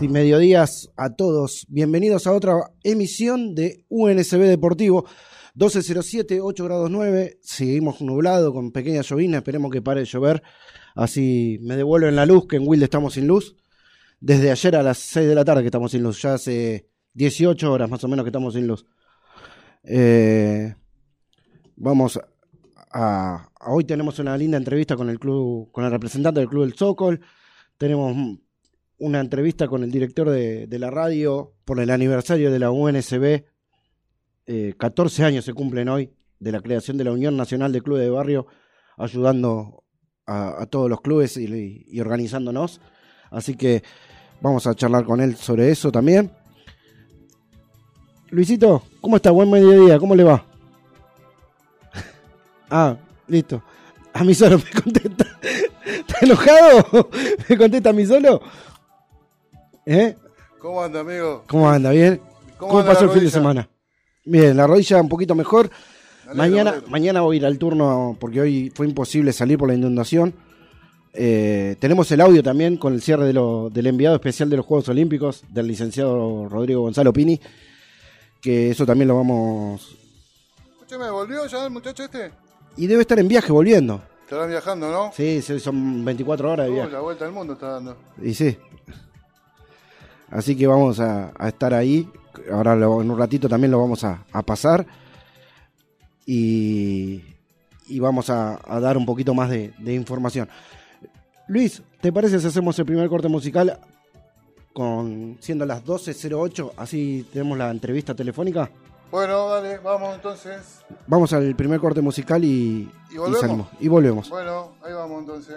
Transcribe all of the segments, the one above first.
Y mediodías a todos. Bienvenidos a otra emisión de UNSB Deportivo. 1207, 8 grados 9. Seguimos nublado con pequeña llovina. Esperemos que pare de llover. Así me devuelven la luz, que en Wilde estamos sin luz. Desde ayer a las 6 de la tarde que estamos sin luz. Ya hace 18 horas más o menos que estamos sin luz. Eh, vamos a, a- Hoy tenemos una linda entrevista con el club, con el representante del club del Zócol. Tenemos una entrevista con el director de, la radio por el aniversario de la UNSB. Eh, 14 años se cumplen hoy de la creación de la Unión Nacional de Clubes de Barrio, ayudando a, a todos los clubes y, y organizándonos. Así que vamos a charlar con él sobre eso también. Luisito, ¿cómo está? Buen mediodía, ¿cómo le va? Ah, listo. A mí solo me contesta. ¿Está enojado? ¿Me contesta a mí solo? ¿Eh? ¿Cómo anda, amigo? ¿Cómo anda? ¿Bien? ¿Cómo ¿Cómo, anda pasó el fin de semana? Bien, la rodilla un poquito mejor. Mañana, alegro. mañana voy a ir al turno porque hoy fue imposible salir por la inundación. Eh, tenemos el audio también con el cierre de lo- del enviado especial de los Juegos Olímpicos del licenciado Rodrigo Gonzalo Pini, que eso también lo vamos... Escúchame, ¿volvió ya el muchacho este? Y debe estar en viaje volviendo. Estarán viajando, ¿no? Sí, son 24 horas de Uh, viaje. la vuelta al mundo está dando. Y sí. Así que vamos a, a estar ahí. Ahora lo- en un ratito también lo vamos a, a pasar. Y, y vamos a, a dar un poquito más de, de información. Luis, ¿te parece si hacemos el primer corte musical con siendo las 12.08? Así tenemos la entrevista telefónica. Bueno, dale, vamos entonces. Vamos al primer corte musical y, ¿Y volvemos? salimos. Y volvemos. Bueno, ahí vamos entonces.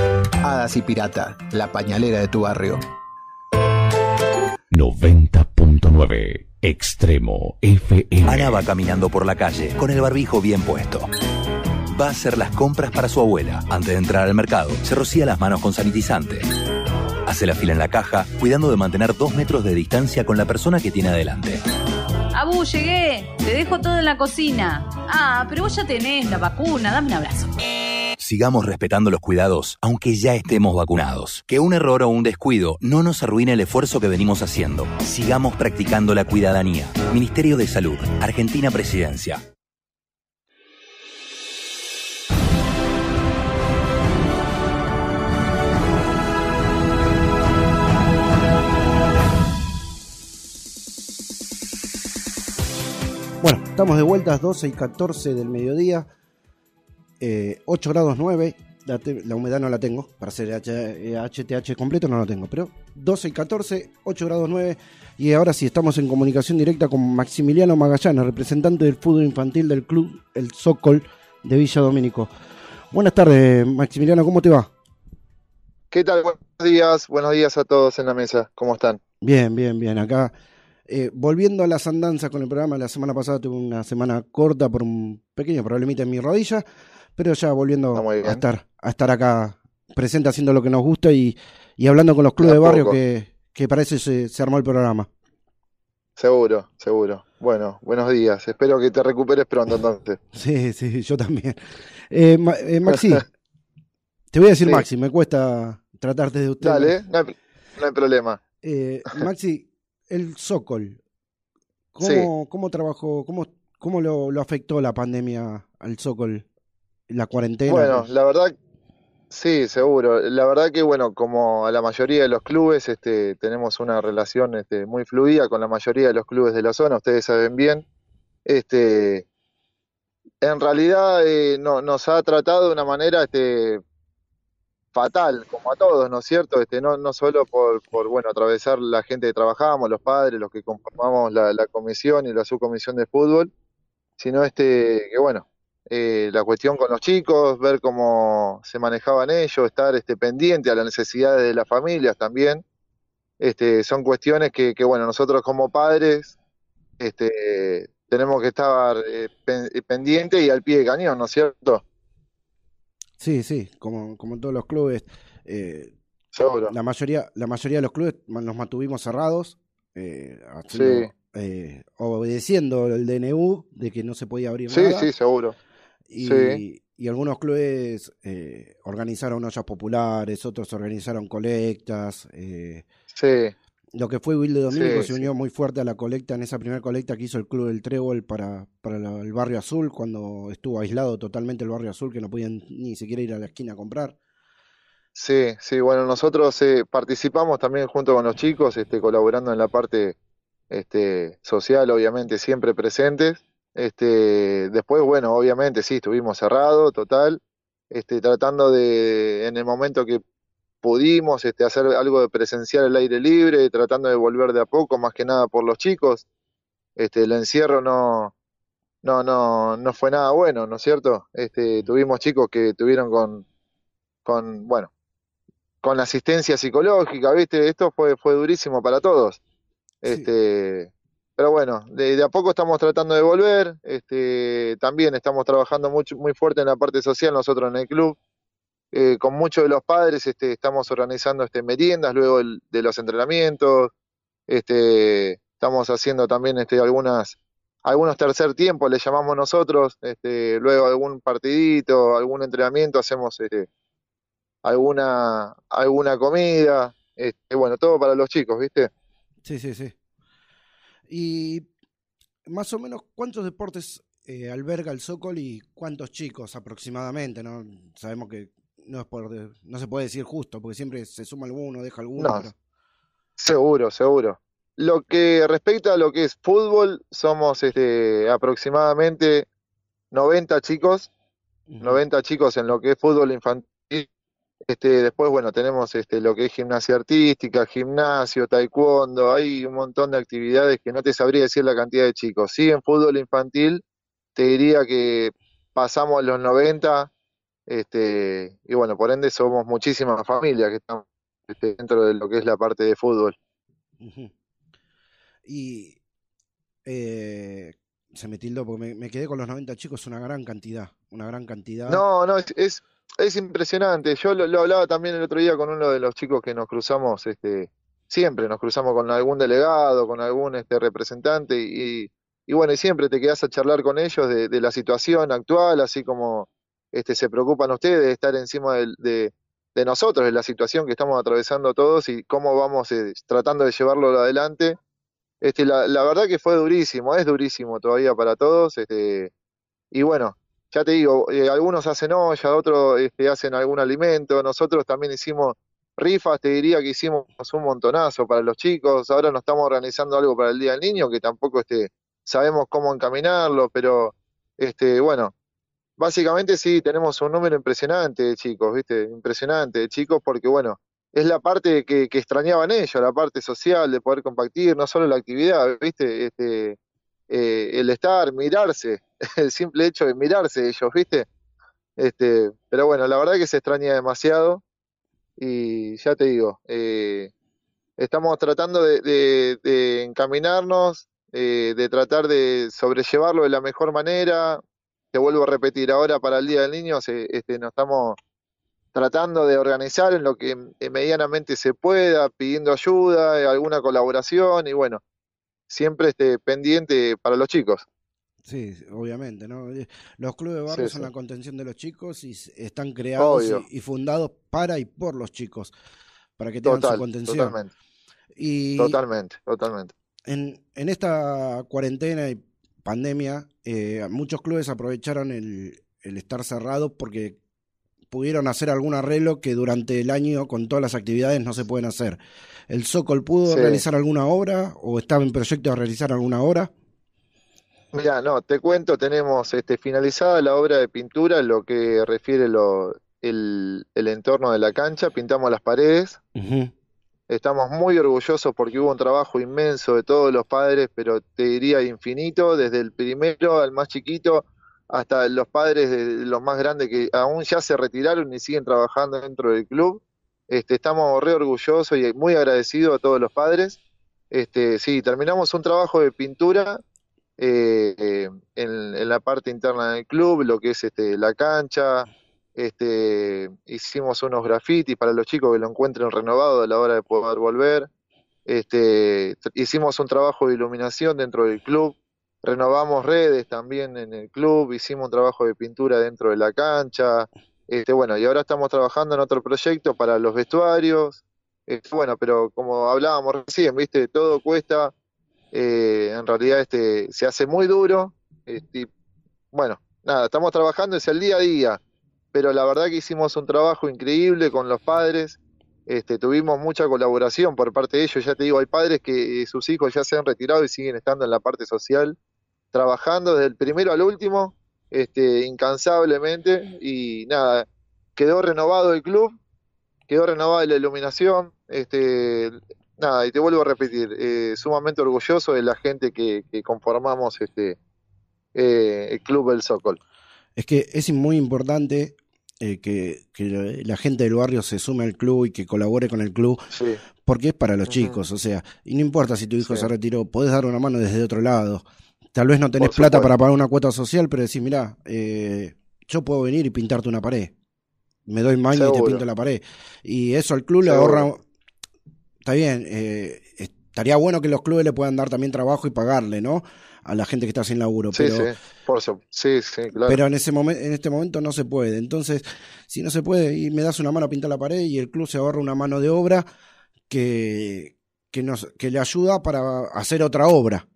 Y Pirata, la pañalera de tu barrio. 90.9 Extremo FM. Ana va caminando por la calle con el barbijo bien puesto. Va a hacer las compras para su abuela. Antes de entrar al mercado, se rocía las manos con sanitizante. Hace la fila en la caja, cuidando de mantener dos metros de distancia con la persona que tiene adelante. Abu, llegué. Te dejo todo en la cocina. Ah, pero vos ya tenés la vacuna. Dame un abrazo. Sigamos respetando los cuidados, aunque ya estemos vacunados. Que un error o un descuido no nos arruine el esfuerzo que venimos haciendo. Sigamos practicando la cuidadanía. Ministerio de Salud, Argentina Presidencia. Bueno, estamos de vueltas 12 y 14 del mediodía, eh, 8 grados 9, la, te- la humedad no la tengo, para hacer HTH completo no lo tengo, pero 12 y 14, 8 grados 9, y ahora sí estamos en comunicación directa con Maximiliano Magallanes, representante del fútbol infantil del club El Sokol de Villa Domínico. Buenas tardes, Maximiliano, ¿cómo te va? ¿Qué tal? Buenos días, buenos días a todos en la mesa. ¿Cómo están? Bien, bien, bien. Acá, eh, volviendo a las andanzas con el programa, la semana pasada tuve una semana corta por un pequeño problemita en mi rodilla, pero ya volviendo a estar, a estar acá presente haciendo lo que nos gusta y, y hablando con los clubes de barrio que, que parece se, se armó el programa. Seguro, seguro. Bueno, buenos días. Espero que te recuperes pronto entonces. Sí, sí, yo también. Eh, Ma- eh, Maxi, te voy a decir Sí. Maxi, me cuesta tratarte de usted. Dale, no hay, no hay problema. Eh, Maxi, el Sokol, ¿cómo, cómo trabajó, cómo, cómo lo, lo afectó la pandemia al Sokol, la cuarentena? Bueno, la verdad, sí, seguro. La verdad que, bueno, como a la mayoría de los clubes, este, tenemos una relación este, muy fluida con la mayoría de los clubes de la zona, ustedes saben bien. Este, en realidad eh, no, nos ha tratado de una manera este, fatal, como a todos, ¿no es cierto? Este, no, no solo por, por, bueno, atravesar la gente que trabajamos, los padres, los que conformamos la, comisión y la subcomisión de fútbol, sino este, que bueno, eh, la cuestión con los chicos, ver cómo se manejaban ellos, estar este, pendiente a las necesidades de las familias también. Este, son cuestiones que, que, bueno, nosotros como padres este, tenemos que estar eh, pen- pendientes y al pie de cañón, ¿no es cierto? Sí, sí, como, como en todos los clubes. eh, Seguro. la mayoría, la mayoría de los clubes nos mantuvimos cerrados, eh, haciendo, Sí. eh, obedeciendo el DNU de que no se podía abrir Sí, nada. sí, seguro. Y, Sí. y algunos clubes eh, organizaron ollas populares, otros organizaron colectas. eh, Sí, lo que fue Wilde Domínico Sí, se sí. unió muy fuerte a la colecta, en esa primera colecta que hizo el Club del Trébol para, para la- el Barrio Azul, cuando estuvo aislado totalmente el Barrio Azul, que no podían ni siquiera ir a la esquina a comprar. sí, sí. Bueno, nosotros eh, participamos también junto con los chicos, este, colaborando en la parte este, social, obviamente, siempre presentes. Este, después, bueno, obviamente, sí, estuvimos cerrados, total, este, tratando de, en el momento que pudimos, este, hacer algo de presencial al aire libre, tratando de volver de a poco, más que nada por los chicos. Este, el encierro no, no, no, no fue nada bueno, ¿no es cierto? Este, tuvimos chicos que tuvieron con, con, bueno, con la asistencia psicológica, ¿viste? Esto fue, fue durísimo para todos. Sí. Este, pero bueno, de, de a poco estamos tratando de volver. Este, también estamos trabajando mucho, muy fuerte en la parte social nosotros en el club. Eh, con muchos de los padres este, estamos organizando este, meriendas luego del- de los entrenamientos. Este, estamos haciendo también este, algunas, algunos tercer tiempos, le llamamos nosotros. Este, luego algún partidito, algún entrenamiento, hacemos este, alguna, alguna comida. Este, bueno, todo para los chicos, ¿viste? Sí, sí, sí. Y más o menos, ¿cuántos deportes eh, alberga el Sokol y cuántos chicos aproximadamente? ¿no? Sabemos que no es por no se puede decir justo, porque siempre se suma alguno, deja alguno, No, pero- Seguro, seguro. Lo que respecta a lo que es fútbol, somos este, aproximadamente 90 chicos, 90 chicos en lo que es fútbol infantil. Este, después, bueno, tenemos este, lo que es gimnasia artística, gimnasio, taekwondo, hay un montón de actividades que no te sabría decir la cantidad de chicos. Sí, en fútbol infantil te diría que pasamos los 90, este, y bueno, por ende somos muchísimas familias que estamos este, dentro de lo que es la parte de fútbol. Y eh, se me tildó porque me, me quedé con los 90 chicos, una gran cantidad, una gran cantidad. No, no, es, es, es impresionante. Yo lo, lo hablaba también el otro día con uno de los chicos que nos cruzamos, este, siempre nos cruzamos con algún delegado, con algún este, representante y, y bueno, y siempre te quedas a charlar con ellos de, de la situación actual, así como este, se preocupan ustedes de estar encima de nosotros, de la situación que estamos atravesando todos y cómo vamos eh, tratando de llevarlo adelante. Este, la, la verdad que fue durísimo, es durísimo todavía para todos. Este, y bueno, ya te digo, eh, algunos hacen olla, otros este, hacen algún alimento. Nosotros también hicimos rifas, te diría que hicimos un montonazo para los chicos. Ahora nos estamos organizando algo para el Día del Niño, que tampoco este, sabemos cómo encaminarlo, pero este, bueno, básicamente sí, tenemos un número impresionante de chicos, ¿viste? Impresionante de chicos porque, bueno, es la parte que, que extrañaban ellos, la parte social, de poder compartir, no solo la actividad, ¿viste? Este, eh, el estar, mirarse, el simple hecho de mirarse ellos, ¿viste? Este, pero bueno, la verdad que se extraña demasiado y ya te digo, eh, estamos tratando de, de- de encaminarnos, eh, de tratar de sobrellevarlo de la mejor manera. Te vuelvo a repetir, ahora para el Día del Niño se- este, nos estamos tratando de organizar en lo que eh, medianamente se pueda, pidiendo ayuda, eh, alguna colaboración y bueno, siempre este, pendiente para los chicos. Sí, obviamente, ¿no? Eh, Los clubes de barrio sí. son la contención de los chicos y están creados y, y fundados para y por los chicos, para que tengan su contención. totalmente, Y totalmente, totalmente. en, en esta cuarentena y pandemia, eh, muchos clubes aprovecharon el, el estar cerrados porque pudieron hacer algún arreglo que durante el año con todas las actividades no se pueden hacer. ¿El Sokol pudo Sí. realizar alguna obra o estaba en proyecto de realizar alguna obra? Mira, no, te cuento, tenemos este, finalizada la obra de pintura, lo que refiere lo, el, el entorno de la cancha, pintamos las paredes, Ujú. Estamos muy orgullosos porque hubo un trabajo inmenso de todos los padres, pero te diría infinito, desde el primero al más chiquito hasta los padres de los más grandes que aún ya se retiraron y siguen trabajando dentro del club. Este, estamos re orgullosos y muy agradecidos a todos los padres. Este, sí, terminamos un trabajo de pintura eh, eh, en, en la parte interna del club, lo que es este, la cancha. Este, hicimos unos grafitis para los chicos que lo encuentren renovado a la hora de poder volver. Este, hicimos un trabajo de iluminación dentro del club. Renovamos redes también en el club, hicimos un trabajo de pintura dentro de la cancha. Este, bueno, y ahora estamos trabajando en otro proyecto para los vestuarios. Este, bueno, pero como hablábamos recién, viste, todo cuesta. eh, en realidad este, se hace muy duro. este, bueno, nada, estamos trabajando, es el día a día. Pero la verdad que hicimos un trabajo increíble con los padres. Este, tuvimos mucha colaboración por parte de ellos. Ya te digo, hay padres que eh, sus hijos ya se han retirado y siguen estando en la parte social, trabajando desde el primero al último, este, incansablemente. Y nada, quedó renovado el club, quedó renovada la iluminación. Este, nada, y te vuelvo a repetir, eh, sumamente orgulloso de la gente que, que conformamos este, eh, el Club del Sokol. Es que es muy importante eh, que, que la gente del barrio se sume al club y que colabore con el club, Sí, porque es para los chicos, o sea, y no importa si tu hijo Sí. se retiró, podés dar una mano desde otro lado. Tal vez no tenés Por plata supuesto. para pagar una cuota social, pero decís, mirá, eh, yo puedo venir y pintarte una pared. Me doy maña y te pinto la pared. Y eso al club le ahorra... Está bien, eh, estaría bueno que los clubes le puedan dar también trabajo y pagarle, ¿no? A la gente que está sin laburo, sí, pero... sí, por su- sí, sí, claro. Pero en ese momento, en este momento no se puede. Entonces, si no se puede, y me das una mano a pintar la pared y el club se ahorra una mano de obra que, que nos, que le ayuda para hacer otra obra.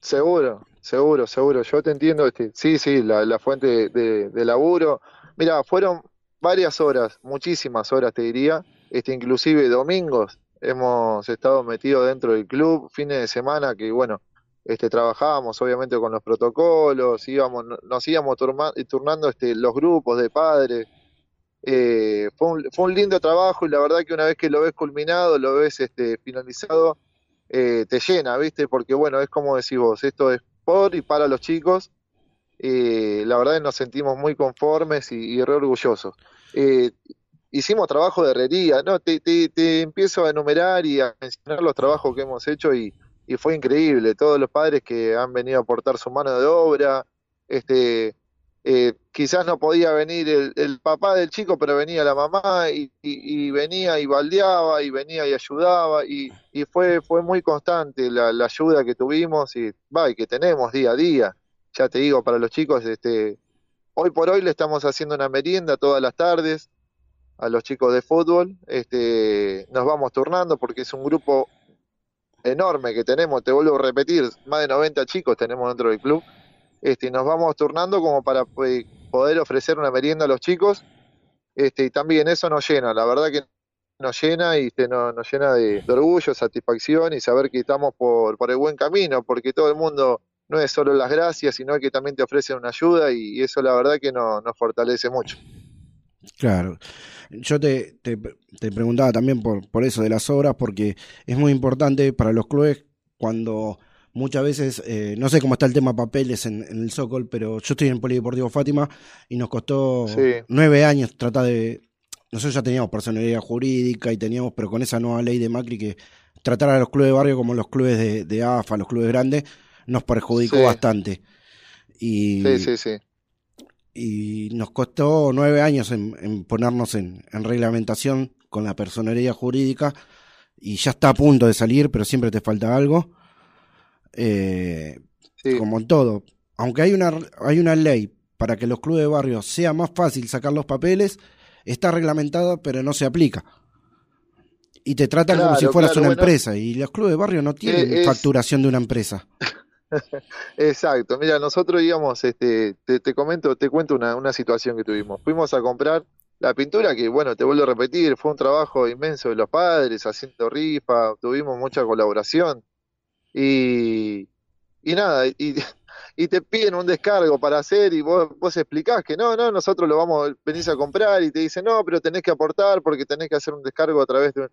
Seguro, seguro, seguro. Yo te entiendo. Este, sí, sí, la, la fuente de, de- de laburo. Mira, fueron varias horas, muchísimas horas, te diría. Este, inclusive domingos, hemos estado metidos dentro del club, fines de semana que, bueno, este, trabajábamos obviamente con los protocolos, íbamos, nos íbamos turma- turnando este, los grupos de padres. Eh, fue, un, fue un lindo trabajo y la verdad que una vez que lo ves culminado, lo ves este, finalizado, eh, te llena, ¿viste? Porque bueno, es como decís vos, esto es por y para los chicos. Eh, la verdad que nos sentimos muy conformes y, y re orgullosos. Eh, hicimos trabajo de herrería, ¿no? Te, te, te empiezo a enumerar y a mencionar los trabajos que hemos hecho y, y fue increíble. Todos los padres que han venido a aportar su mano de obra, este, eh, quizás no podía venir el, el papá del chico, pero venía la mamá y, venía y baldeaba y venía y ayudaba y, y fue, fue muy constante la, la ayuda que tuvimos y, va, y que tenemos día a día. Ya te digo, para los chicos, este, hoy por hoy le estamos haciendo una merienda todas las tardes a los chicos de fútbol. Este, nos vamos turnando porque es un grupo enorme que tenemos, te vuelvo a repetir, más de 90 chicos tenemos dentro del club. Este, nos vamos turnando como para pues, poder ofrecer una merienda a los chicos. Este, y también eso nos llena, la verdad que nos llena y este, nos, nos llena de, orgullo, satisfacción y saber que estamos por, por el buen camino, porque todo el mundo no es solo las gracias, sino que también te ofrecen una ayuda y, y eso la verdad que no- nos fortalece mucho. Claro. Yo te, te, te preguntaba también por, por eso de las obras, porque es muy importante para los clubes cuando muchas veces, eh, no sé cómo está el tema papeles en, en el Sokol, pero yo estoy en el Polideportivo Fátima y nos costó Sí. nueve años tratar de... Nosotros ya teníamos personalidad jurídica y teníamos, pero con esa nueva ley de Macri que tratar a los clubes de barrio como los clubes de, de AFA, los clubes grandes, nos perjudicó Sí. bastante. Y, Sí, sí, sí. Y nos costó nueve años en, en ponernos en, en reglamentación con la personería jurídica y ya está a punto de salir, pero siempre te falta algo. Eh, Sí. Como en todo, aunque hay una, hay una ley para que los clubes de barrio sea más fácil sacar los papeles, está reglamentada pero no se aplica. Y te tratan como si fueras claro, una bueno. empresa y los clubes de barrio no tienen Eh, es- facturación de una empresa. Exacto, mira, nosotros íbamos, este, te, comento, te cuento una, situación que tuvimos. Fuimos a comprar la pintura, que bueno, te vuelvo a repetir, fue un trabajo inmenso de los padres, haciendo rifa, tuvimos mucha colaboración. Y, y nada, y, y te piden un descargo para hacer y vos, vos explicás que no, no, nosotros lo vamos, venís a comprar y te dicen, no, pero tenés que aportar porque tenés que hacer un descargo a través de un,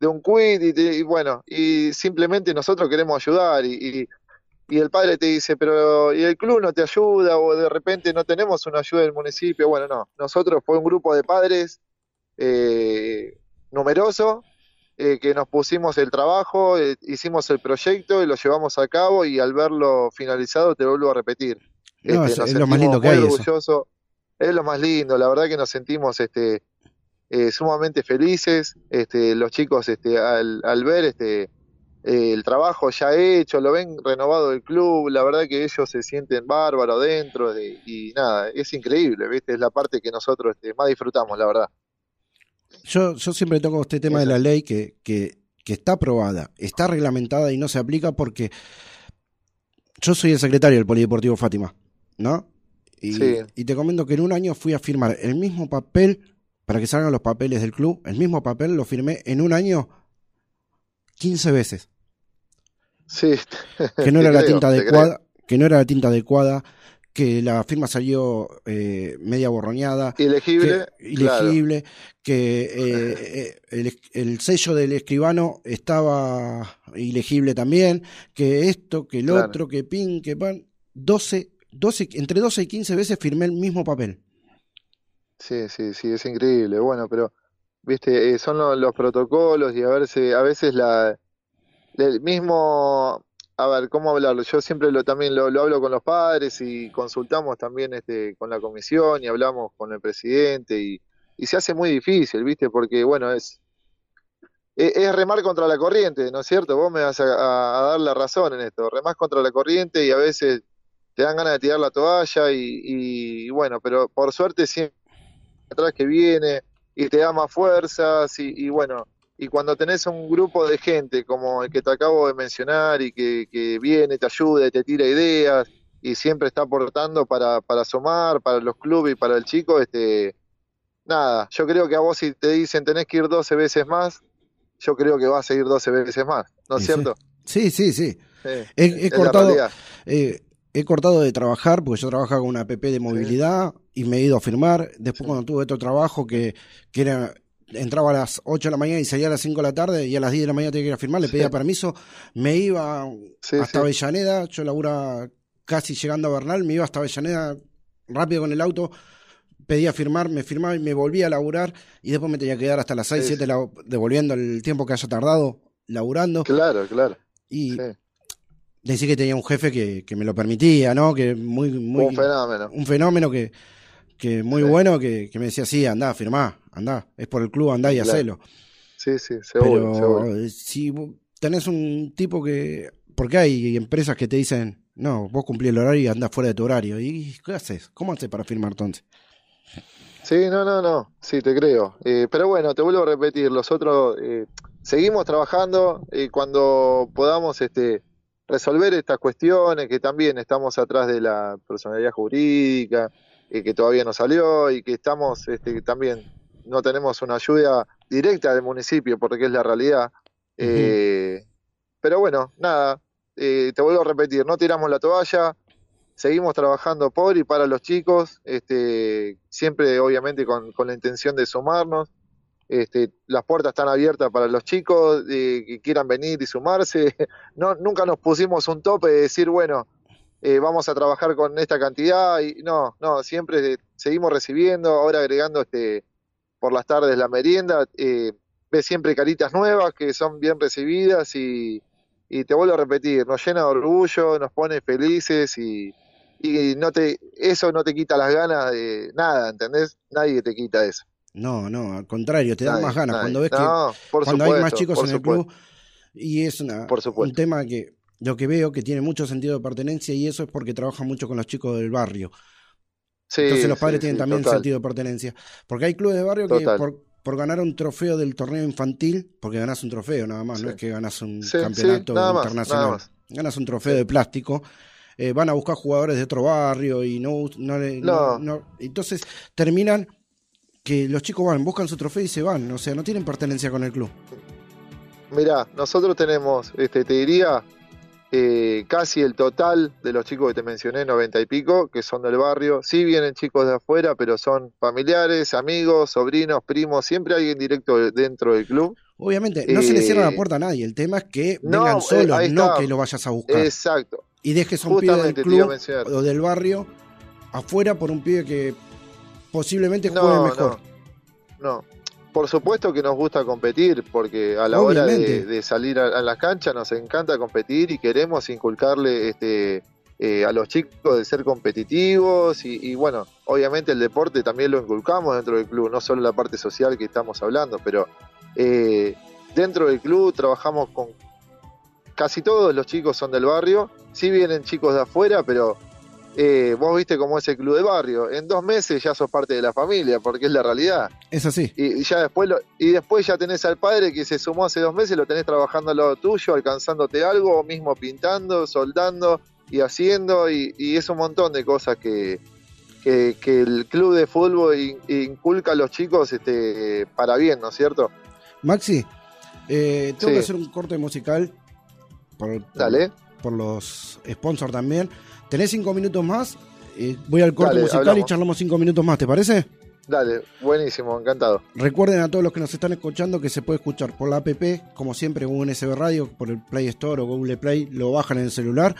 de quit y, te- y bueno, y simplemente nosotros queremos ayudar y y el padre te dice, pero ¿y el club no te ayuda? O de repente no tenemos una ayuda del municipio. Bueno, no, nosotros fue un grupo de padres eh, numeroso eh, que nos pusimos el trabajo, eh, hicimos el proyecto y lo llevamos a cabo y al verlo finalizado te vuelvo a repetir. No, Este, es- es lo más lindo que hay eso. orgullosos. Es lo más lindo, la verdad que nos sentimos este, eh, sumamente felices. Este, los chicos este, al, al ver este, eh, el trabajo ya hecho, lo ven renovado el club, la verdad que ellos se sienten bárbaros dentro de- y nada, es increíble, ¿viste? Es la parte que nosotros este, más disfrutamos, la verdad. Yo, yo siempre toco este tema de la ley que, que, que está aprobada, está reglamentada y no se aplica porque yo soy el secretario del Polideportivo Fátima, ¿no? Y, Sí. y te comento que en un año fui a firmar el mismo papel para que salgan los papeles del club, el mismo papel lo firmé en un año 15 veces, Sí, que no era la tinta adecuada, que no era la tinta adecuada, que la firma salió eh, media borroñada, creo. Ilegible, que- claro. ilegible, que eh, eh, el, el sello del escribano estaba ilegible también, que esto, que el Claro. otro, que pin, que pan, 12, 12, entre 12 y 15 veces firmé el mismo papel. Sí, sí, sí, es increíble. Bueno, pero, viste, eh, son lo- los, protocolos y a verse, a veces la, el mismo, a ver, ¿cómo hablarlo? Yo siempre lo también lo, lo hablo con los padres y consultamos también este, con la comisión y hablamos con el presidente y, y se hace muy difícil, viste, porque bueno, es, es, es remar contra la corriente, ¿no es cierto? Vos me vas a, a- dar la razón en esto, remás contra la corriente y a veces te dan ganas de tirar la toalla y, y bueno, pero por suerte siempre atrás que viene y te da más fuerzas y bueno, y cuando tenés un grupo de gente como el que te acabo de mencionar y que, que viene, te ayuda y te tira ideas y siempre está aportando para, para sumar, para los clubes y para el chico, este, nada, yo creo que a vos si te dicen tenés que ir 12 veces más, yo creo que va a seguir 12 veces más, ¿no es Sí, cierto? Sí, sí, sí. Sí, He, he es cortado, eh, he cortado de trabajar porque yo trabajaba con una app de movilidad y me he ido a firmar. Después cuando tuve otro trabajo que, que era entraba a las 8 de la mañana y salía a las 5 de la tarde y a las 10 de la mañana tenía que ir a firmar, le pedía Sí. permiso, me iba Sí, hasta sí. Avellaneda, yo labura casi llegando a Bernal, me iba hasta Avellaneda rápido con el auto, pedía firmar, me firmaba y me volvía a laburar y después me tenía que quedar hasta las 6, Sí, 7 la- devolviendo el tiempo que haya tardado laburando Claro, claro. y decir que tenía un jefe que, que me lo permitía, ¿no? Que muy, muy Un fenómeno. un fenómeno que, que muy bueno que, que me decía, sí, andá, firmá, andá, es por el club, andá y Claro. hacelo. Sí, sí, seguro, Pero seguro. eh, si tenés un tipo que, porque hay empresas que te dicen, no, vos cumplís el horario y andás fuera de tu horario. ¿Y qué haces? ¿Cómo haces para firmar entonces? Sí, no, no, no, sí, te creo. Eh, pero bueno, te vuelvo a repetir, nosotros eh, seguimos trabajando y cuando podamos este, resolver estas cuestiones, que también estamos atrás de la personalidad jurídica, eh, que todavía no salió y que estamos este, también, no tenemos una ayuda directa del municipio, porque es la realidad. Eh, pero bueno, nada, eh, te vuelvo a repetir, no tiramos la toalla, seguimos trabajando por y para los chicos, este, siempre obviamente con, con la intención de sumarnos. Este, las puertas están abiertas para los chicos eh, que quieran venir y sumarse. No, nunca nos pusimos un tope de decir, bueno, eh, vamos a trabajar con esta cantidad. Y no, no, siempre seguimos recibiendo, ahora agregando este, por las tardes la merienda. Eh, ves siempre caritas nuevas que son bien recibidas y, y te vuelvo a repetir, nos llena de orgullo, nos pone felices y, y no te, eso no te quita las ganas de nada, ¿entendés? Nadie te quita eso. No, no, al contrario, te dan Nadie, más ganas nadie. cuando ves que No, por cuando hay más chicos en el supuesto. club y es una, Por supuesto. un tema que lo que veo que tiene mucho sentido de pertenencia y eso es porque trabajan mucho con los chicos del barrio. Sí, Entonces los padres sí, tienen también total. sentido de pertenencia. Porque hay clubes de barrio que por, por ganar un trofeo del torneo infantil, porque ganás un trofeo nada más, no es que ganás un campeonato más, internacional, ganas un trofeo de plástico, eh, van a buscar jugadores de otro barrio y No. no- entonces terminan que los chicos van, buscan su trofeo y se van, o sea, no tienen pertenencia con el club. Mirá, nosotros tenemos, este, te diría, eh, casi el total de los chicos que te mencioné, 90 y pico, que son del barrio. Sí vienen chicos de afuera, pero son familiares, amigos, sobrinos, primos, siempre alguien directo de- dentro del club. Obviamente, no se le cierra la Eh, puerta a nadie, el tema es que no, vengan eh, solos, no que lo vayas a buscar. Exacto. y dejes un pibe del Justamente te iba a club mencionar. o del barrio afuera por un pibe que posiblemente juegue No, mejor. no, no. Por supuesto que nos gusta competir, porque a la hora de, de salir a, a las canchas nos encanta competir y queremos inculcarle este, eh, a los chicos de ser competitivos y, y, bueno, obviamente el deporte también lo inculcamos dentro del club, no solo la parte social que estamos hablando, pero eh, dentro del club trabajamos con casi todos los chicos son del barrio, sí vienen chicos de afuera, pero eh, vos viste cómo es el club de barrio, en dos meses ya sos parte de la familia, porque es la realidad. Es así. Y, y ya después lo- y después ya tenés al padre que se sumó hace dos meses, lo tenés trabajando al lado tuyo, alcanzándote algo, o mismo pintando, soldando y haciendo, y, y es un montón de cosas que, que, que el club de fútbol in- inculca a los chicos este, para bien, ¿no es cierto? Maxi, eh, tengo Sí. que hacer un corte musical por, por- Dale. Por los sponsors también. ¿Tenés cinco minutos más? Eh, voy al corte Dale, musical y charlamos cinco minutos más, ¿te parece? Dale, buenísimo, encantado. Recuerden a todos los que nos están escuchando que se puede escuchar por la app, como siempre, UNSB Radio, por el Play Store o Google Play, lo bajan en el celular,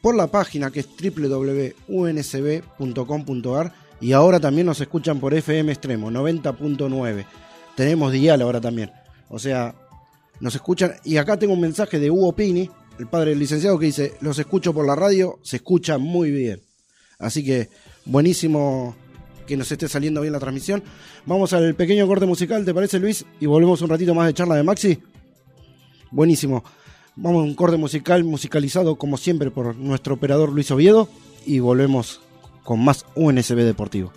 por la página que es www.unsb.com.ar y ahora también nos escuchan por FM Extremo 90.9. Tenemos dial ahora también. O sea, nos escuchan. Y acá tengo un mensaje de Hugo Pini, el padre del licenciado, que dice: Los escucho por la radio, se escucha muy bien. Así que buenísimo que nos esté saliendo bien la transmisión. Vamos al pequeño corte musical, ¿te parece Luis? Y volvemos un ratito más de charla de Maxi. Buenísimo. Vamos a un corte musical, musicalizado como siempre por nuestro operador Luis Oviedo. Y volvemos con más UNSB Deportivo.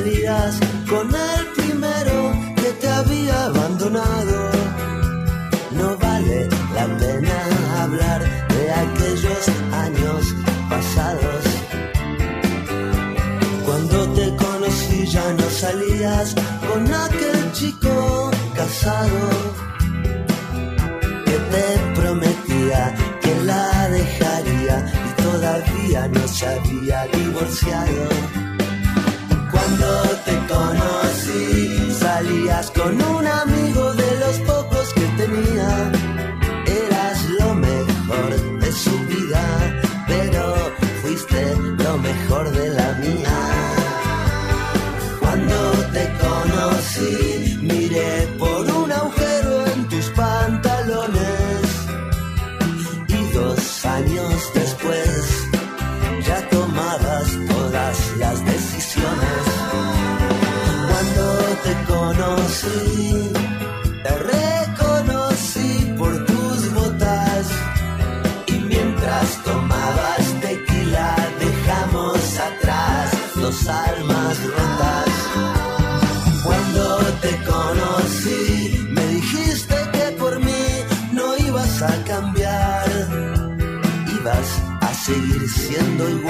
salías con el primero que te había abandonado. No vale la pena hablar de aquellos años pasados. Cuando te conocí ya no salías con aquel chico casado que te prometía que la dejaría y todavía no se había divorciado. Cuando te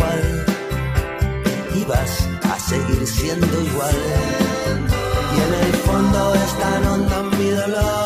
igual. Ibas a seguir siendo igual. Y en el fondo es tan mi dolor.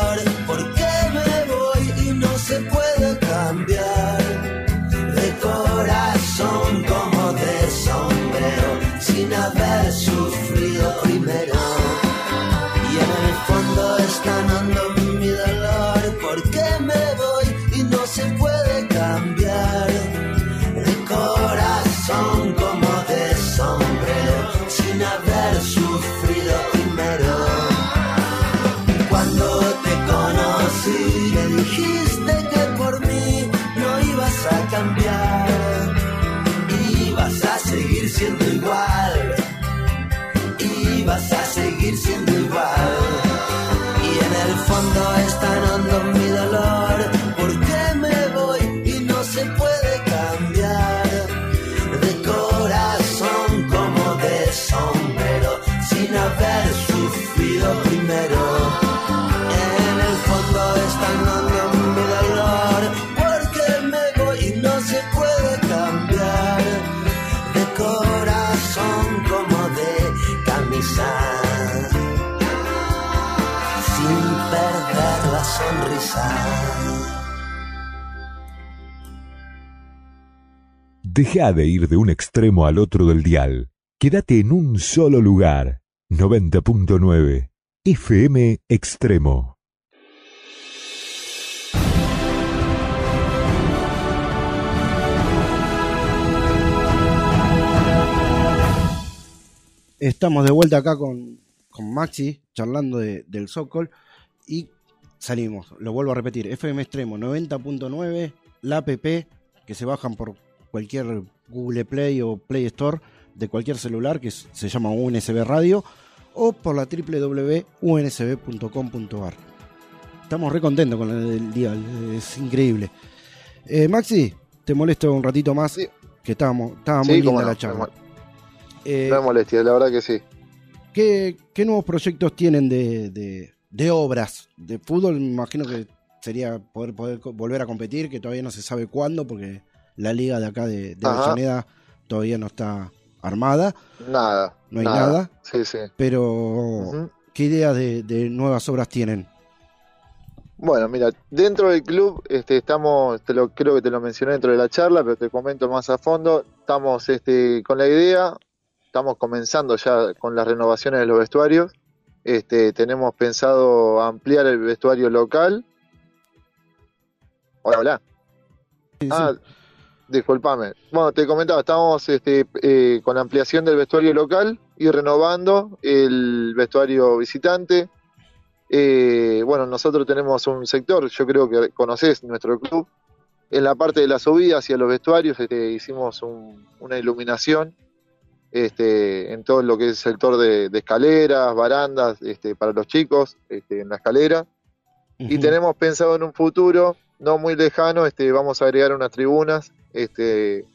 Siendo igual. Ibas a seguir siendo igual. Y en el fondo Deja de ir de un extremo al otro del dial. Quédate en un solo lugar. 90.9 FM Extremo. Estamos de vuelta acá con, con Maxi, charlando de- del Sokol. Y salimos, lo vuelvo a repetir, FM Extremo 90.9, la app que se bajan por cualquier Google Play o Play Store de cualquier celular que se llama UNSB Radio o por la www.unsb.com.ar. Estamos re contentos con el día, es increíble. Eh, Maxi, te molesto un ratito más, Sí. que estábamos, estaba Sí, no, la charla. Eh, No molestia, la verdad que sí. ¿Qué, qué nuevos proyectos tienen de, de- de obras? De fútbol, me imagino que sería poder, poder volver a competir, que todavía no se sabe cuándo, porque la liga de acá de, de. Avellaneda todavía no está armada, Nada. no hay nada. Sí, sí. pero. ¿qué ideas de, de nuevas obras tienen? Bueno, mira, dentro del club este, estamos, te lo, creo que te lo mencioné dentro de la charla, pero te comento más a fondo. Estamos este, con la idea, estamos comenzando ya con las renovaciones de los vestuarios. Este, tenemos pensado ampliar el vestuario local. Hola, hola. Sí, Ah, disculpame. Bueno, te comentaba, estamos este, eh, con la ampliación del vestuario local y renovando el vestuario visitante. Eh, bueno, nosotros tenemos un sector, yo creo que conoces nuestro club. En la parte de la subida hacia los vestuarios este, hicimos un- una iluminación este, en todo lo que es el sector de, de escaleras, barandas este, para los chicos este, en la escalera. Y tenemos pensado en un futuro no muy lejano, este, vamos a agregar unas tribunas, este,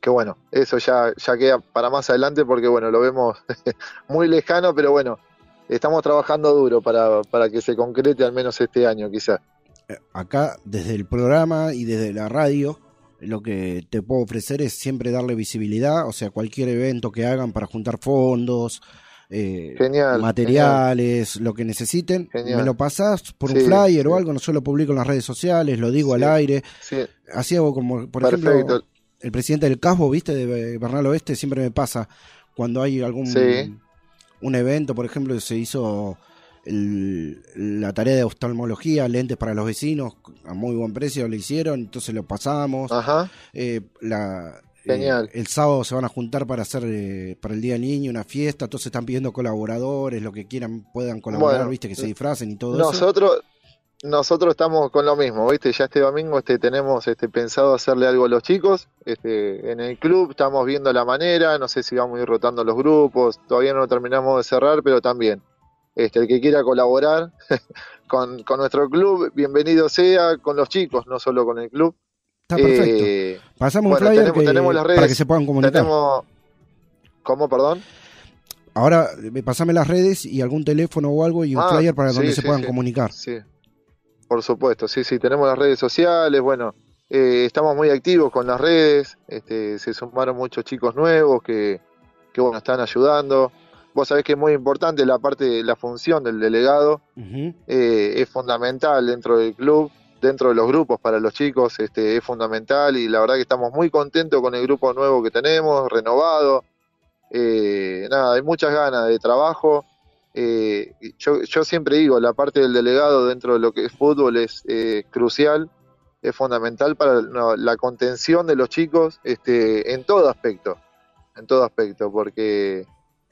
que bueno, eso ya, ya queda para más adelante porque bueno, lo vemos muy lejano, pero bueno, estamos trabajando duro para, para que se concrete al menos este año quizás. acá desde el programa y desde la radio, lo que te puedo ofrecer es siempre darle visibilidad, o sea, cualquier evento que hagan para juntar fondos, eh, Genial, materiales, lo que necesiten. Genial. Me lo pasás por un Sí, flyer o algo, no solo publico en las redes sociales, lo digo Sí. al aire. Sí, Así hago como, por perfecto. ejemplo, el presidente del CASBO, viste, de Bernal Oeste, siempre me pasa cuando hay algún un evento, por ejemplo, se hizo el- la tarea de oftalmología, lentes para los vecinos, a muy buen precio lo hicieron, entonces lo pasamos. Ajá, Eh, la, Genial. eh, el sábado se van a juntar para hacer eh, para el Día del Niño una fiesta, entonces están pidiendo colaboradores, lo que quieran puedan colaborar, Bueno, viste, que se disfracen y todo eso. nosotros, nosotros estamos con lo mismo, ¿viste? Ya este domingo este, tenemos este, pensado hacerle algo a los chicos. Este, en el club estamos viendo la manera, no sé si vamos a ir rotando los grupos, todavía no lo terminamos de cerrar, pero también. Este, el que quiera colaborar con, con nuestro club, bienvenido sea con los chicos, no solo con el club. Está perfecto. Eh, Pasamos bueno, un flyer tenemos- que- tenemos las para redes, que se puedan comunicar. tenemos... ¿Cómo, perdón? Ahora, eh, pasame las redes y algún teléfono o algo y un Ah, flyer para donde sí, se sí, puedan sí. comunicar. Sí, por supuesto, sí, sí, tenemos las redes sociales, bueno, eh, estamos muy activos con las redes, este, se sumaron muchos chicos nuevos que, que bueno, están ayudando. Vos sabés que es muy importante la parte de la función del delegado, eh, es fundamental dentro del club, dentro de los grupos para los chicos, este, es fundamental y la verdad que estamos muy contentos con el grupo nuevo que tenemos, renovado. Eh, nada, hay muchas ganas de trabajo. Eh, yo, yo siempre digo, la parte del delegado dentro de lo que es fútbol es eh, crucial, es fundamental para no, la contención de los chicos este, en todo aspecto, en todo aspecto, porque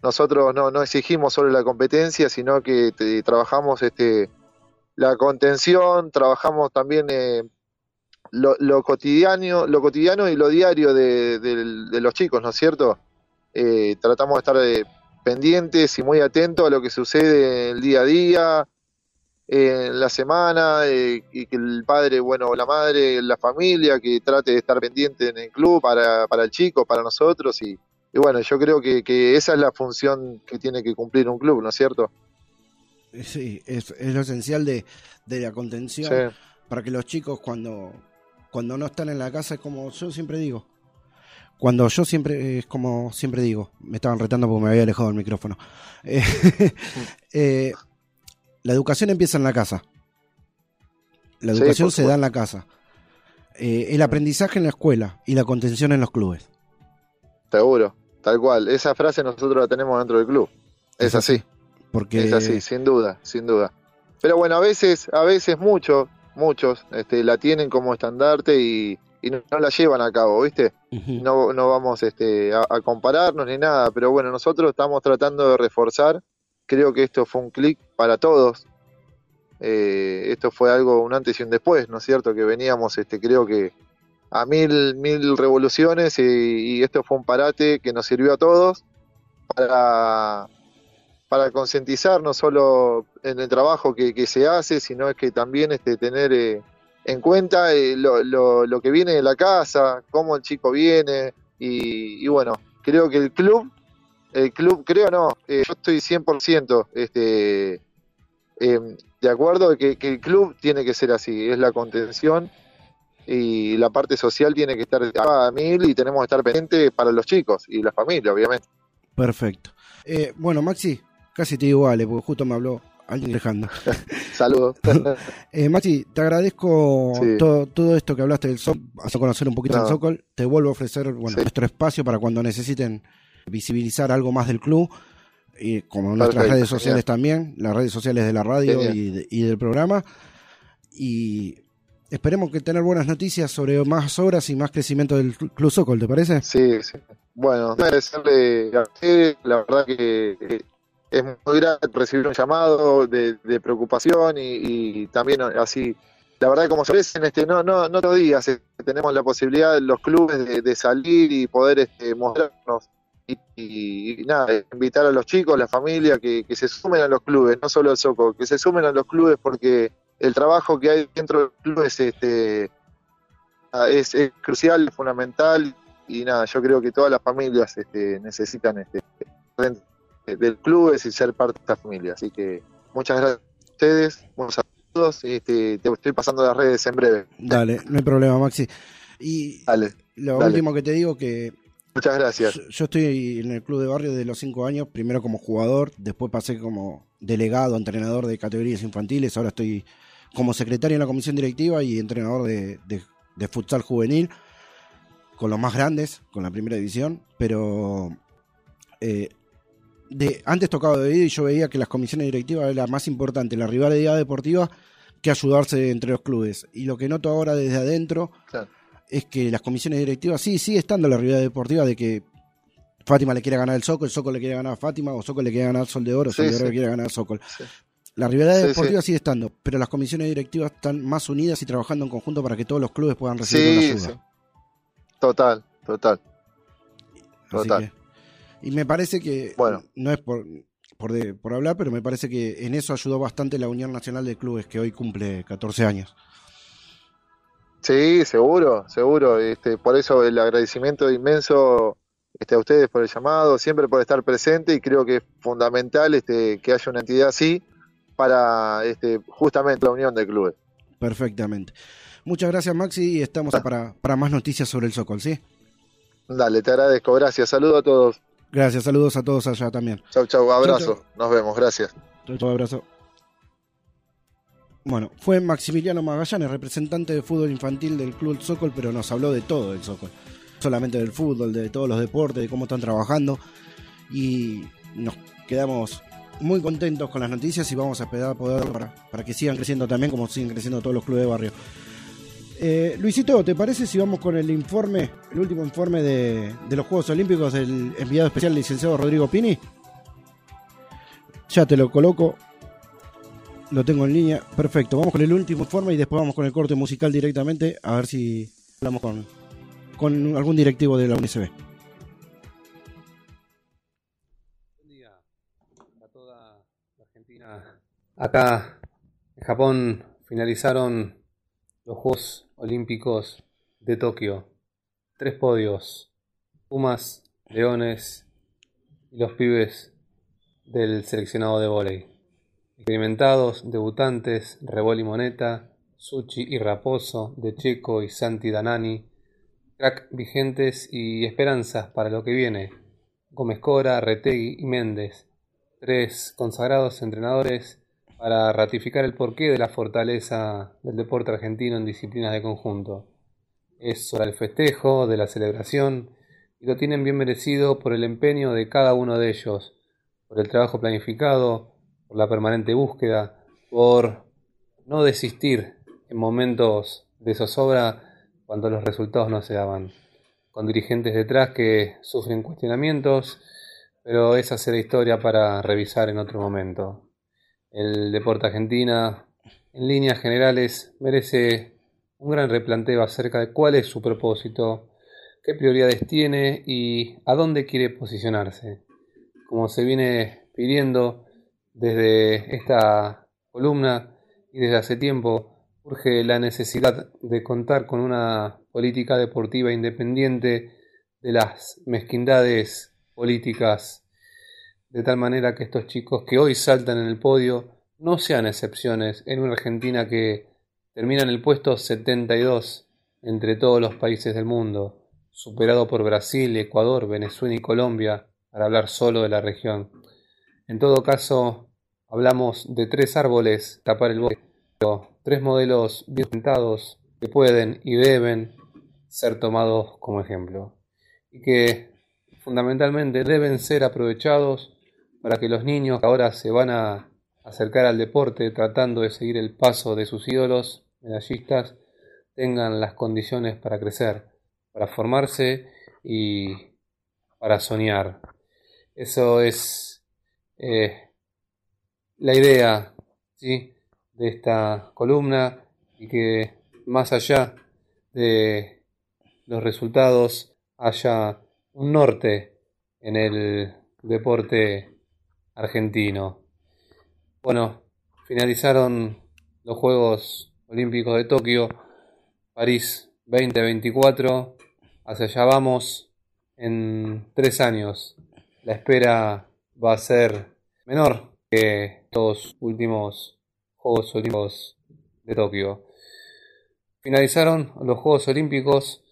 nosotros no, no exigimos solo la competencia, sino que te- trabajamos este, la contención, trabajamos también eh, lo, lo cotidiano, lo cotidiano y lo diario de, del- de los chicos, ¿no es cierto? Eh, tratamos de estar eh, pendientes y muy atentos a lo que sucede el día a día, en la semana, eh, y que el padre, bueno, la madre, la familia, que trate de estar pendiente en el club para, para el chico, para nosotros, y, y bueno, yo creo que, que esa es la función que tiene que cumplir un club, ¿no es cierto? Sí, es, es lo esencial de, de la contención Sí. para que los chicos cuando, cuando no están en la casa es como yo siempre digo. Cuando yo siempre, es como siempre digo, me estaban retando porque me había alejado del micrófono. Eh, eh, la educación empieza en la casa. La educación se da en la casa. Eh, el aprendizaje en la escuela y la contención en los clubes. Seguro, tal cual. Esa frase nosotros la tenemos dentro del club. Es así, Porque es así, sin duda, sin duda. Pero bueno, a veces, a veces muchos, muchos, este, la tienen como estandarte y, y no, no la llevan a cabo, ¿viste? No, no vamos este, a, a compararnos ni nada, pero bueno, nosotros estamos tratando de reforzar. Creo que esto fue un clic para todos. Eh, esto fue algo, un antes y un después, ¿no es cierto? Que veníamos, este, creo que a mil, mil revoluciones y, esto fue un parate que nos sirvió a todos para, para concientizar no solo en el trabajo que, se hace, sino es que también este, tener eh, en cuenta eh, lo, lo, que viene de la casa, cómo el chico viene y, y bueno, creo que el club, el club, creo no, eh, yo estoy 100% este, eh, de acuerdo que el club tiene que ser así, es la contención y la parte social tiene que estar a mil y tenemos que estar pendientes para los chicos y la familia, obviamente. Perfecto. Eh, bueno, Maxi, casi te digo vale, porque justo me habló alguien dejando. Saludos. Eh, Maxi, te agradezco Sí. todo, todo esto que hablaste del Socol, a conocer un poquito No. el Socol. Te vuelvo a ofrecer bueno, Sí. nuestro espacio para cuando necesiten visibilizar algo más del club, y como nuestras redes sociales genial. también, las redes sociales de la radio y, de- y del programa. Y esperemos que tener buenas noticias sobre más obras y más crecimiento del Club Socol, ¿te parece? Sí, sí. Bueno, agradecerle a ustedes, la verdad que es muy grato recibir un llamado de, de preocupación y, también así, la verdad como se dicen, este, no, no, no todos días eh, tenemos la posibilidad los clubes de, salir y poder este, mostrarnos y, nada, invitar a los chicos, la familia, que, que se sumen a los clubes, no solo al Soco, que se sumen a los clubes porque el trabajo que hay dentro de los clubes este, ah, es, es crucial, es fundamental y nada, yo creo que todas las familias este, necesitan este, del club y ser parte de esta familia. Así que muchas gracias a ustedes, buenos saludos, este, te estoy pasando las redes en breve. Dale, no hay problema, Maxi. Y Dale, lo dale. último que te digo que Muchas gracias. Yo, yo estoy en el club de barrio desde los cinco años, primero como jugador, después pasé como delegado, entrenador de categorías infantiles, ahora estoy como secretario en la comisión directiva y entrenador de, de- de futsal juvenil, con los más grandes, con la primera división, pero eh, de, antes tocaba de oído y yo veía que las comisiones directivas era más importante la rivalidad deportiva que ayudarse entre los clubes. Y lo que noto ahora desde adentro Claro. es que las comisiones directivas, sí, sigue estando la rivalidad deportiva de que Fátima le quiere ganar el Socol, el Socol le quiere ganar a Fátima, o Socol le quiere ganar al Sol de Oro, Sí, Sol de Oro sí. le quiere ganar al Socol. Sí. La rivalidad Sí, deportiva sí. sigue estando, pero las comisiones directivas están más unidas y trabajando en conjunto para que todos los clubes puedan recibir una ayuda. sí. Total, total. Total. que- y me parece que, Bueno. no es por, por, de- por hablar, pero me parece que en eso ayudó bastante la Unión Nacional de Clubes, que hoy cumple 14 años. Sí, seguro, seguro. Este, por eso el agradecimiento inmenso este, a ustedes por el llamado, siempre por estar presente y creo que es fundamental este, que haya una entidad así para este, justamente la unión de clubes. Perfectamente. Muchas gracias, Maxi, y estamos para, para más noticias sobre el Socol, ¿sí? Dale, te agradezco, gracias. Saludo a todos. Gracias, saludos a todos allá también. Chau, chau, abrazo. chau. Nos vemos, gracias. Un abrazo. Bueno, fue Maximiliano Magallanes, representante de fútbol infantil del Club Socol, pero nos habló de todo el Socol. Solamente del fútbol, de todos los deportes, de cómo están trabajando. Y nos quedamos muy contentos con las noticias y vamos a esperar poder para, para que sigan creciendo también como siguen creciendo todos los clubes de barrio. Eh, Luisito, ¿te parece si vamos con el informe, el último informe de, de los Juegos Olímpicos del enviado especial licenciado Rodrigo Pini? Ya te lo coloco. Lo tengo en línea. Perfecto. Vamos con el último informe y después vamos con el corte musical directamente. A ver si hablamos con, con algún directivo de la UNSB. Acá en Japón finalizaron los Juegos Olímpicos de Tokio. Tres podios. Pumas, Leones y los pibes del seleccionado de vóley. Experimentados, debutantes, Rebol y Moneta, Suchi y Raposo, De Checo y Santi Danani. Crack vigentes y esperanzas para lo que viene. Gómez Cora, Retegui y Méndez, tres consagrados entrenadores para ratificar el porqué de la fortaleza del deporte argentino en disciplinas de conjunto. Es hora del festejo, de la celebración, y lo tienen bien merecido por el empeño de cada uno de ellos, por el trabajo planificado, por la permanente búsqueda, por no desistir en momentos de zozobra cuando los resultados no se daban con dirigentes detrás que sufren cuestionamientos, pero esa será historia para revisar en otro momento. El deporte argentina, en líneas generales, merece un gran replanteo acerca de cuál es su propósito, qué prioridades tiene y a dónde quiere posicionarse. Como se viene pidiendo desde esta columna y desde hace tiempo, urge la necesidad de contar con una política deportiva independiente de las mezquindades políticas, de tal manera que estos chicos que hoy saltan en el podio no sean excepciones en una Argentina que termina en el puesto 72 entre todos los países del mundo, superado por Brasil, Ecuador, Venezuela y Colombia, para hablar solo de la región. En todo caso, hablamos de tres árboles tapar el bosque tres modelos bien pintados que pueden y deben ser tomados como ejemplo y que fundamentalmente deben ser aprovechados para que los niños que ahora se van a acercar al deporte tratando de seguir el paso de sus ídolos medallistas tengan las condiciones para crecer, para formarse y para soñar. Eso es eh, la idea, ¿sí? de esta columna y que más allá de los resultados haya un norte en el deporte argentino. Bueno, finalizaron los Juegos Olímpicos de Tokio, París 2024, hacia allá vamos en tres años. La espera va a ser menor que los últimos Juegos Olímpicos de Tokio. Finalizaron los Juegos Olímpicos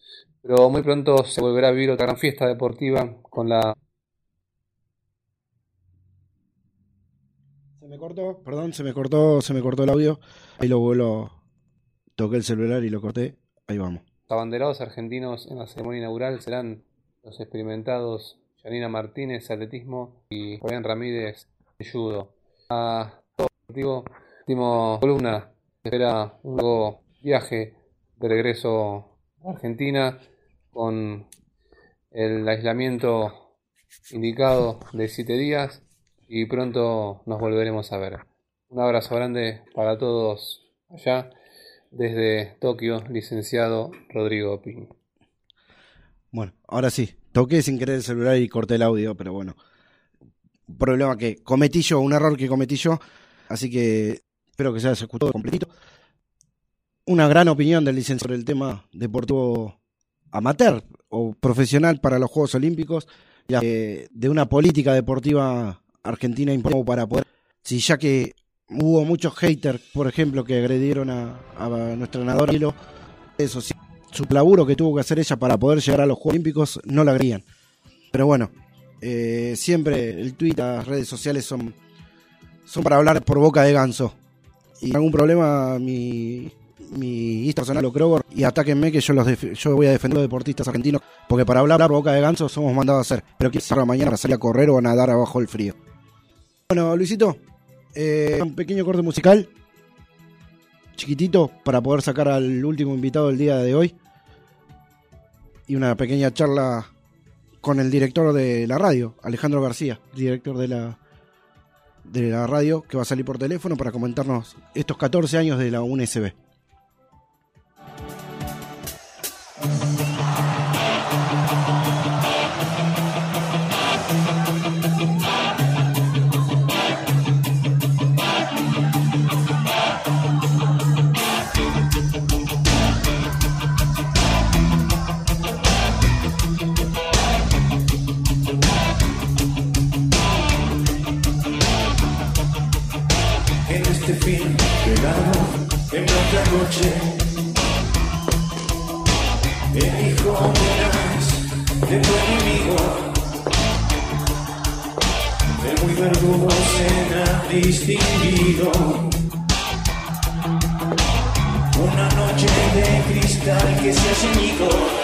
pero muy pronto se volverá a vivir otra gran fiesta deportiva con la me cortó, perdón, se me cortó, se me cortó el audio. Ahí lo vuelo, toqué el celular y lo corté. Ahí vamos. abanderados argentinos en la ceremonia inaugural serán los experimentados Janina Martínez, atletismo, y Fabián Ramírez, judo. A todo deportivo, última columna, espera un nuevo viaje de regreso a Argentina con el aislamiento indicado de siete días y pronto nos volveremos a ver. Un abrazo grande para todos allá desde Tokio, licenciado Rodrigo Pini. Bueno, ahora sí, toqué sin querer el celular y corté el audio, pero bueno. Un problema que cometí yo, un error que cometí yo, así que espero que se haya escuchado completito. Una gran opinión del licenciado sobre el tema deportivo amateur o profesional para los Juegos Olímpicos, de una política deportiva argentina importante para poder, si ya que hubo muchos haters, por ejemplo, que agredieron a, a nuestra nadadora Hilo, eso sí, su laburo que tuvo que hacer ella para poder llegar a los Juegos Olímpicos no la agredían. Pero bueno, eh, siempre el tweet, las redes sociales son, son para hablar por boca de ganso. Y algún problema, mi, mi Insta personal lo creo y atáquenme que yo los yo voy a defender a los deportistas argentinos porque para hablar por boca de ganso somos mandados a hacer. Pero quiero la mañana para salir a correr o a nadar abajo del frío. Bueno, Luisito, eh, un pequeño corte musical, chiquitito, para poder sacar al último invitado del día de hoy. Y una pequeña charla con el director de la radio, Alejandro García, director de la, de la radio, que va a salir por teléfono para comentarnos estos 14 años de la UNSB. Este fin verano, en otra noche. El hijo verás de tu enemigo, el muy verdugo será distinguido. Una noche de cristal que se hace añico.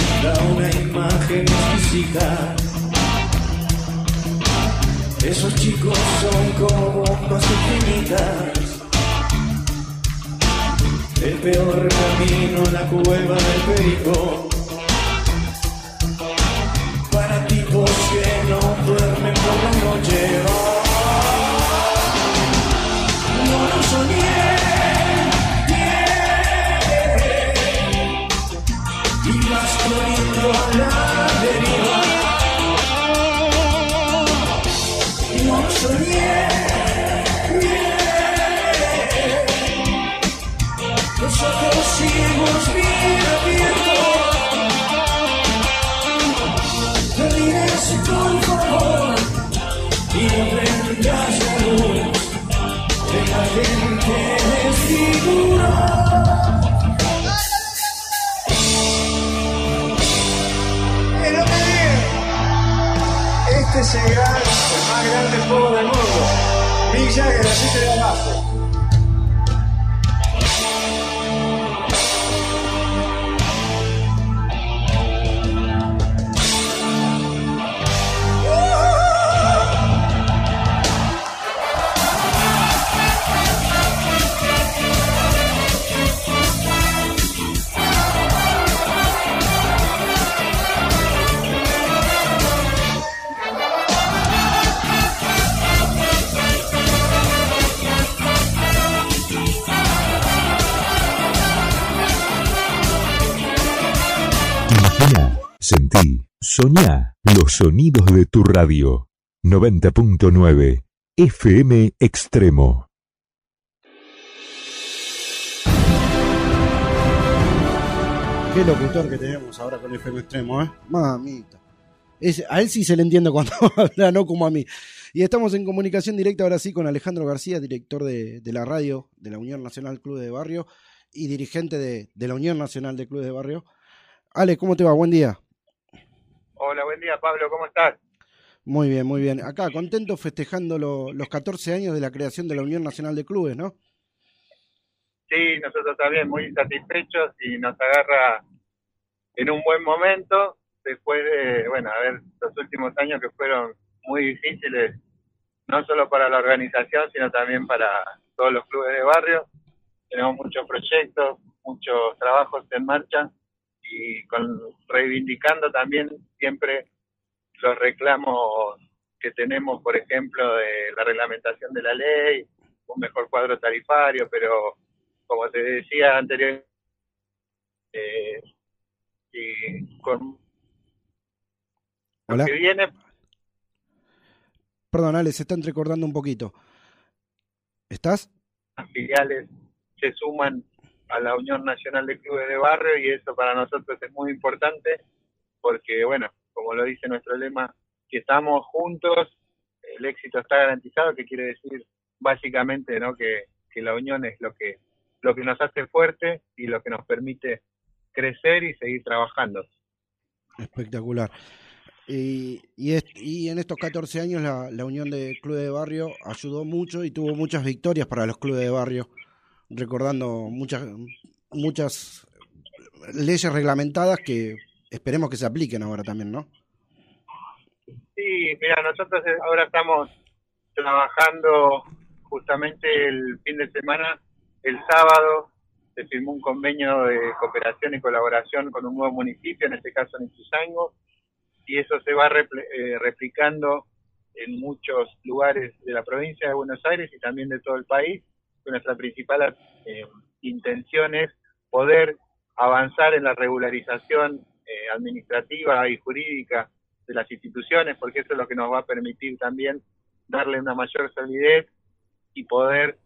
Esos chicos son como infinitas. El peor camino, la cueva del perico. Es el gran, el más grande juego del mundo. Villa que naciste de abajo. Soñá los sonidos de tu radio. 90.9 FM Extremo. Qué locutor que tenemos ahora con FM Extremo, ¿eh? Mamita. Es- a él sí se le entiende cuando habla, no como a mí. Y estamos en comunicación directa ahora sí con Alejandro García, director de, la radio de la Unión Nacional Club de Barrio y dirigente de, de la Unión Nacional de Clubes de Barrio. Ale, ¿cómo te va? Buen día. Hola, buen día Pablo, ¿cómo estás? Muy bien, muy bien. Acá, contento festejando lo- los 14 años de la creación de la Unión Nacional de Clubes, ¿no? Sí, nosotros también muy satisfechos y nos agarra en un buen momento después de, bueno, a ver, los últimos años que fueron muy difíciles, no solo para la organización, sino también para todos los clubes de barrio. Tenemos muchos proyectos, muchos trabajos en marcha y con, reivindicando también siempre los reclamos que tenemos, por ejemplo, de la reglamentación de la ley, un mejor cuadro tarifario, pero como te decía anteriormente, eh, y con Hola. lo que viene, Perdón, Ale, se está entrecortando un poquito. ¿Estás? las filiales se suman a la Unión Nacional de Clubes de Barrio y eso para nosotros es muy importante porque, bueno, como lo dice nuestro lema, que estamos juntos, el éxito está garantizado, que quiere decir básicamente ¿no? que, que la unión es lo que, lo que nos hace fuerte y lo que nos permite crecer y seguir trabajando. Espectacular. Y, y, en estos 14 años la Unión de Clubes de Barrio ayudó mucho y tuvo muchas victorias para los clubes de barrio, recordando muchas, muchas leyes reglamentadas que esperemos que se apliquen ahora también, ¿no? Sí, mira, nosotros eh, ahora estamos trabajando justamente el fin de semana, el sábado, se firmó un convenio de cooperación y colaboración con un nuevo municipio, en este caso en Ituzaingó, y eso se va eh, replicando en muchos lugares de la provincia de Buenos Aires y también de todo el país. Nuestra principal eh, intención es poder avanzar en la regularización eh, administrativa y jurídica de las instituciones, porque eso es lo que nos va a permitir también darle una mayor solidez y poder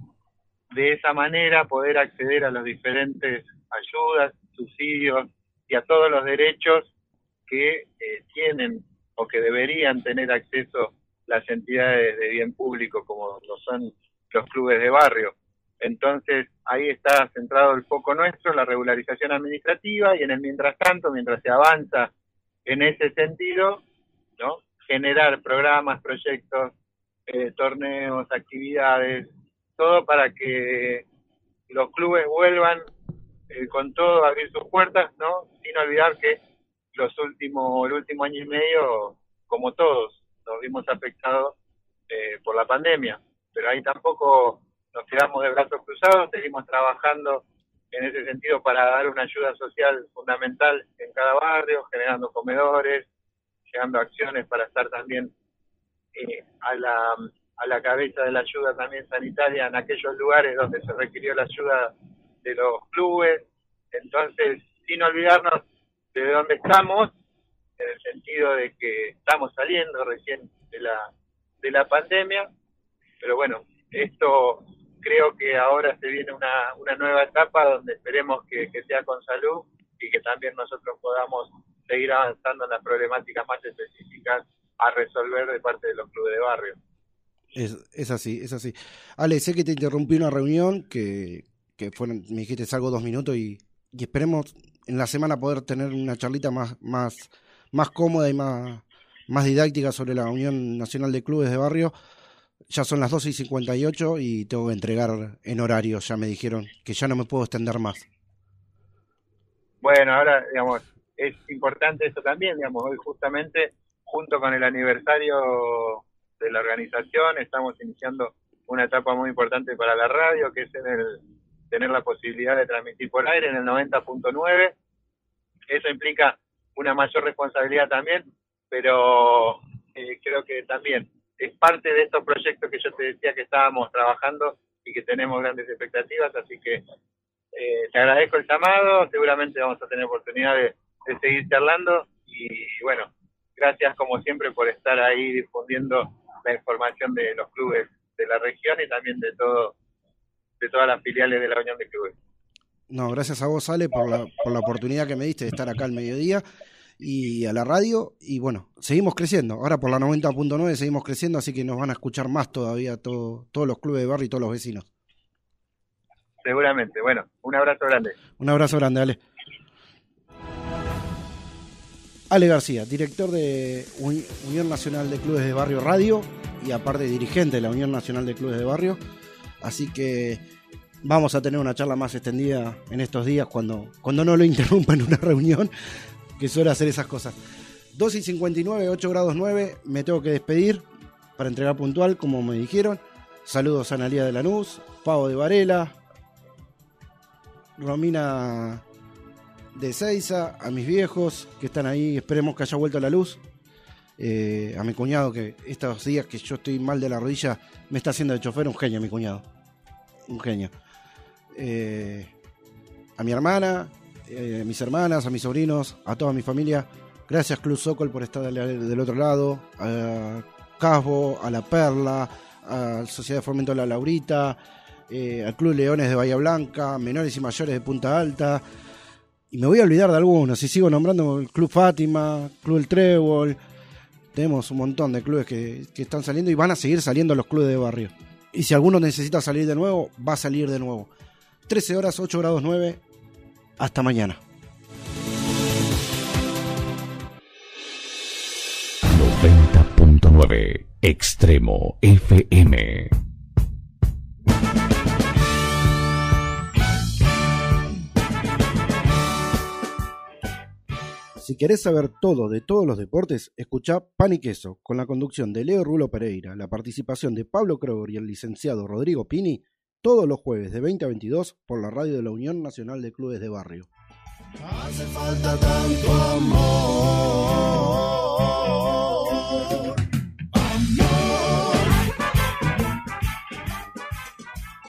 de esa manera poder acceder a las diferentes ayudas, subsidios y a todos los derechos que eh, tienen o que deberían tener acceso las entidades de bien público como lo son los clubes de barrio. Entonces ahí está centrado el foco nuestro, la regularización administrativa y en el mientras tanto, mientras se avanza en ese sentido, ¿no? generar programas, proyectos, eh, torneos, actividades, todo para que los clubes vuelvan eh, con todo a abrir sus puertas, ¿no? Sin olvidar que los últimos, el último año y medio, como todos, nos vimos afectados eh, por la pandemia, pero ahí tampoco nos quedamos de brazos cruzados, seguimos trabajando en ese sentido para dar una ayuda social fundamental en cada barrio, generando comedores, llegando acciones para estar también eh, a, la, a la cabeza de la ayuda también sanitaria en aquellos lugares donde se requirió la ayuda de los clubes. Entonces, sin olvidarnos de dónde estamos, en el sentido de que estamos saliendo recién de la, de la pandemia, pero bueno, esto creo que ahora se viene una, una nueva etapa donde esperemos que, sea con salud y que también nosotros podamos seguir avanzando en las problemáticas más específicas a resolver de parte de los clubes de barrio. Es, es así, es así. Ale, sé que te interrumpí una reunión que, que fueron, me dijiste salgo dos minutos y, y esperemos en la semana poder tener una charlita más, más, más cómoda y más, más didáctica sobre la Unión Nacional de Clubes de Barrio. Ya son las 12 y 58 y tengo que entregar en horario, ya me dijeron que ya no me puedo extender más. Bueno, ahora, digamos, es importante eso también, digamos, hoy justamente, junto con el aniversario de la organización, estamos iniciando una etapa muy importante para la radio, que es en el tener la posibilidad de transmitir por aire en el 90.9. Eso implica una mayor responsabilidad también, pero eh, creo que también es parte de estos proyectos que yo te decía que estábamos trabajando y que tenemos grandes expectativas, así que eh, te agradezco el llamado, seguramente vamos a tener oportunidad de, de seguir charlando y bueno, gracias como siempre por estar ahí difundiendo la información de los clubes de la región y también de todo de todas las filiales de la Unión de Clubes. No, gracias a vos, Ale, por la, por la oportunidad que me diste de estar acá al mediodía y a la radio. Y bueno, seguimos creciendo. Ahora por la 90.9 seguimos creciendo, así que nos van a escuchar más todavía todo, todos los clubes de barrio y todos los vecinos. Seguramente. Bueno, un abrazo grande. Un abrazo grande, Ale. Ale García, director de Uni- Unión Nacional de Clubes de Barrio Radio y aparte dirigente de la Unión Nacional de Clubes de Barrio. Así que vamos a tener una charla más extendida en estos días cuando, cuando no lo interrumpa en una reunión, que suele hacer esas cosas. 2 y 59, 8 grados 9, me tengo que despedir para entregar puntual, como me dijeron. Saludos a Analía de Lanús, Pavo de Varela, Romina de Seiza, a mis viejos que están ahí, esperemos que haya vuelto la luz. Eh, a mi cuñado que estos días que yo estoy mal de la rodilla me está haciendo de chofer, un genio mi cuñado. Un genio. Eh, a mi hermana, eh, mis hermanas, a mis sobrinos, a toda mi familia. Gracias Club Sokol por estar del, otro lado. A Casbo, a La Perla, a Sociedad de Fomento la Laurita, eh, al Club Leones de Bahía Blanca, Menores y Mayores de Punta Alta. Y me voy a olvidar de algunos. Si sigo nombrando el Club Fátima, Club El Trébol. Tenemos un montón de clubes que, que están saliendo y van a seguir saliendo los clubes de barrio. Y si alguno necesita salir de nuevo, va a salir de nuevo. 13 horas, 8 grados 9. Hasta mañana. 90.9 Extremo FM. Si querés saber todo de todos los deportes, escuchá Pan y Queso, con la conducción de Leo Rulo Pereira, la participación de Pablo Kroger y el licenciado Rodrigo Pini, todos los jueves de 20 a 22 por la radio de la Unión Nacional de Clubes de Barrio. Hace falta tanto amor